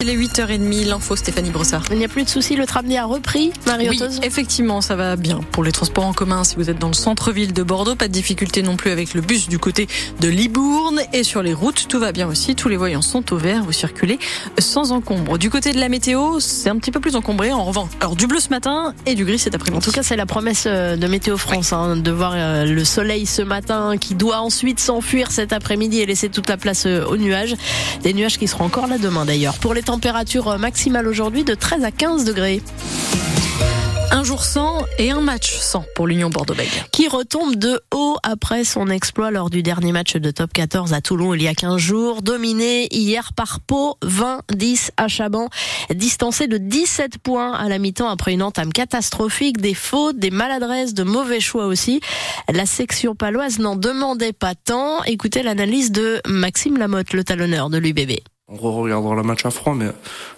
Il est 8h30, l'info Stéphanie Brossard. Il n'y a plus de soucis, le tramway a repris, marie Oui, effectivement, ça va bien pour les transports en commun. Si vous êtes dans le centre-ville de Bordeaux, pas de difficulté non plus avec le bus du côté de Libourne. Et sur les routes, tout va bien aussi. Tous les voyants sont au vert, vous circulez sans encombre. Du côté de la météo, c'est un petit peu plus encombré en revanche. Alors du bleu ce matin et du gris cet après-midi. En tout cas, c'est la promesse euh, de Météo France hein, de voir euh, le soleil ce matin qui doit ensuite s'enfuir cet après-midi et laisser toute la place euh, aux nuages. Des nuages qui seront encore là demain d'ailleurs. Pour les température maximale aujourd'hui de 13 à 15 degrés. Un jour sans et un match sans pour l'Union Bordeaux-Bègles. Qui retombe de haut après son exploit lors du dernier match de top 14 à Toulon il y a 15 jours. Dominé hier par Pau, 20-10 à Chaban. Distancé de 17 points à la mi-temps après une entame catastrophique, des fautes, des maladresses, de mauvais choix aussi. La section paloise n'en demandait pas tant. Écoutez l'analyse de Maxime Lamotte, le talonneur de l'UBB. On regardera le match à froid, mais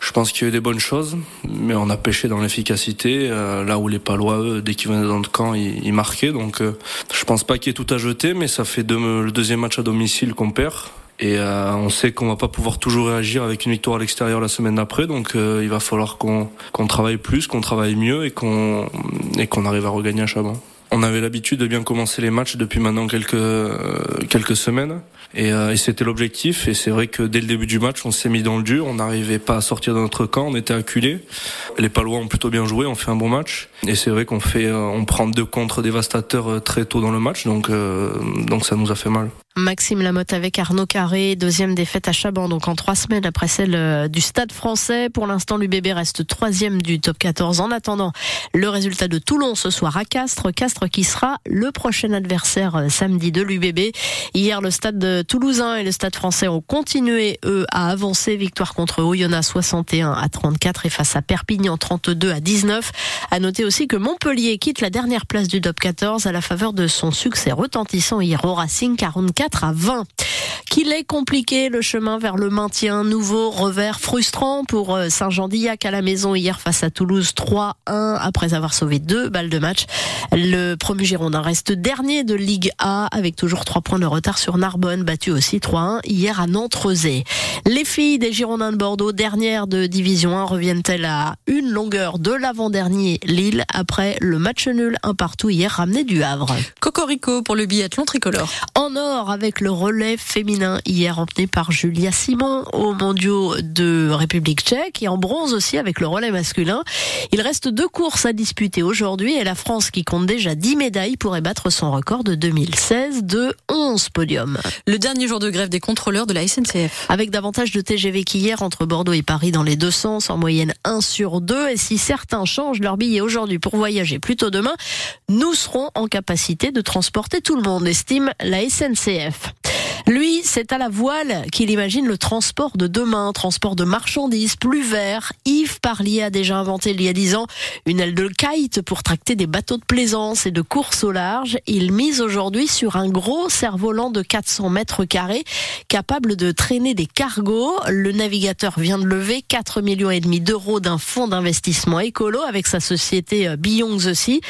je pense qu'il y a eu des bonnes choses, mais on a pêché dans l'efficacité, euh, là où les Palois, dès qu'ils venaient dans le camp, ils, marquaient. Donc euh, je pense pas qu'il y ait tout à jeter, mais ça fait le deuxième match à domicile qu'on perd. Et euh, on sait qu'on va pas pouvoir toujours réagir avec une victoire à l'extérieur la semaine d'après, donc il va falloir qu'on travaille plus, qu'on travaille mieux et qu'on qu'on arrive à regagner à Chaban. On avait l'habitude de bien commencer les matchs depuis maintenant quelques quelques semaines. Et, euh, et c'était l'objectif. Et c'est vrai que dès le début du match, on s'est mis dans le dur. On n'arrivait pas à sortir de notre camp. On était acculés. Les Palois ont plutôt bien joué. On fait un bon match. Et c'est vrai qu'on fait, euh, on prend deux contre dévastateurs euh, très tôt dans le match. Donc, donc ça nous a fait mal. Maxime Lamotte avec Arnaud Carré, deuxième défaite à Chaban, donc en trois semaines après celle du Stade français. Pour l'instant, l'UBB reste troisième du top 14. En attendant, le résultat de Toulon ce soir à Castres. Castres qui sera le prochain adversaire samedi de l'UBB. Hier, le Stade de Toulousain et le Stade français ont continué, eux, à avancer. Victoire contre Oyonnax 61 à 34 et face à Perpignan 32 à 19. À noter aussi que Montpellier quitte la dernière place du top 14 à la faveur de son succès retentissant hier au Racing 44 à 20 qu'il est compliqué le chemin vers le maintien. Nouveau revers frustrant pour euh, Saint-Jean-d'Illac à la maison hier face à Toulouse 3-1 après avoir sauvé deux balles de match. Le premier Girondin reste dernier de Ligue A avec toujours trois points de retard sur Narbonne, battu aussi 3-1 hier à Nantes-Rezé. Les filles des Girondins de Bordeaux, dernière de Division 1, reviennent-elles à une longueur de l'avant-dernier Lille après le match nul un partout hier ramené du Havre? Cocorico pour le biathlon tricolore. En or avec le relais féminin hier emmené par Julia Simon aux mondiaux de République tchèque et en bronze aussi avec le relais masculin. Il reste deux courses à disputer aujourd'hui et la France qui compte déjà 10 médailles pourrait battre son record de 2016 de 11 podiums. Le dernier jour de grève des contrôleurs de la SNCF. Avec davantage de TGV qu'hier entre Bordeaux et Paris dans les deux sens, en moyenne 1 sur 2. Et si certains changent leur billet aujourd'hui pour voyager plutôt demain, nous serons en capacité de transporter tout le monde, estime la SNCF. Lui, c'est à la voile qu'il imagine le transport de demain, transport de marchandises plus vert. Yves Parlier a déjà inventé il y a dix ans une aile de kite pour tracter des bateaux de plaisance et de course au large. Il mise aujourd'hui sur un gros cerf-volant de 400 mètres carrés capable de traîner des cargos. Le navigateur vient de lever 4 millions et demi d'euros d'un fonds d'investissement écolo avec sa société euh, Beyond aussi,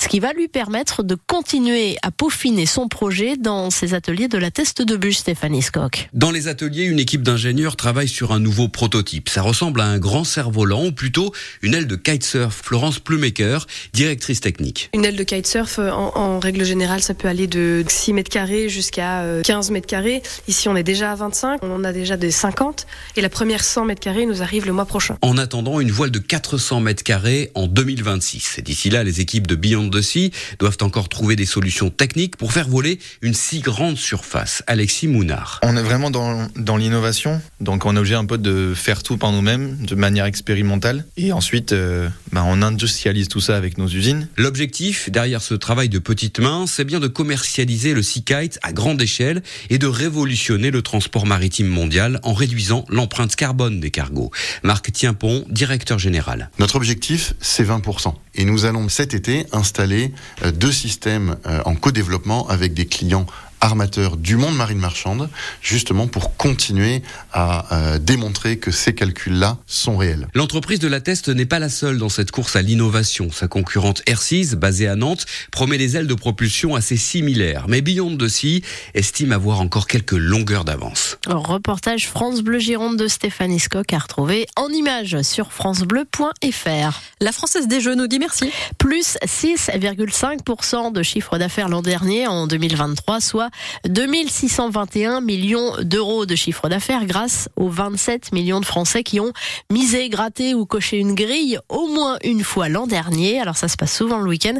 ce qui va lui permettre de continuer à peaufiner son projet dans ses ateliers de la test de bus, Stéphanie Scott. Dans les ateliers, une équipe d'ingénieurs travaille sur un nouveau prototype. Ça ressemble à un grand cerf-volant ou plutôt une aile de kitesurf. Florence Plumaker, directrice technique. Une aile de kitesurf, euh, en, en règle générale, ça peut aller de 6 mètres carrés jusqu'à 15 euh, mètres carrés. Ici, on est déjà à 25, on en a déjà des 50 et la première 100 mètres carrés nous arrive le mois prochain. En attendant, une voile de 400 mètres carrés en 2026. D'ici là, les équipes de Beyond the Sea doivent encore trouver des solutions techniques pour faire voler une si grande surface. Alexis Mounard. On est vraiment dans, dans l'innovation, donc on est obligé un peu de faire tout par nous-mêmes, de manière expérimentale, et ensuite euh, bah, on industrialise tout ça avec nos usines. L'objectif derrière ce travail de petites mains, c'est bien de commercialiser le Sea Kite à grande échelle et de révolutionner le transport maritime mondial en réduisant l'empreinte carbone des cargos. Marc Tienpont, directeur général. Notre objectif, c'est 20%. Et nous allons cet été installer euh, deux systèmes euh, en co-développement avec des clients armateurs du monde marine marchande, justement pour continuer à euh, démontrer que ces calculs-là sont réels. L'entreprise de la Teste n'est pas la seule dans cette course à l'innovation. Sa concurrente Airsis, basée à Nantes, promet des ailes de propulsion assez similaires. Mais Beyond de Sea estime avoir encore quelques longueurs d'avance. Reportage France Bleu Gironde de Stéphanie Scott à retrouver en images sur francebleu.fr. La Française des Jeux nous dit merci. Plus 6,5% de chiffre d'affaires l'an dernier en 2023, soit 2621 millions d'euros de chiffre d'affaires grâce aux 27 millions de Français qui ont misé, gratté ou coché une grille au moins une fois l'an dernier. Alors ça se passe souvent le week-end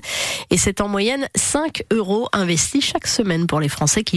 et c'est en moyenne 5 euros investis chaque semaine pour les Français qui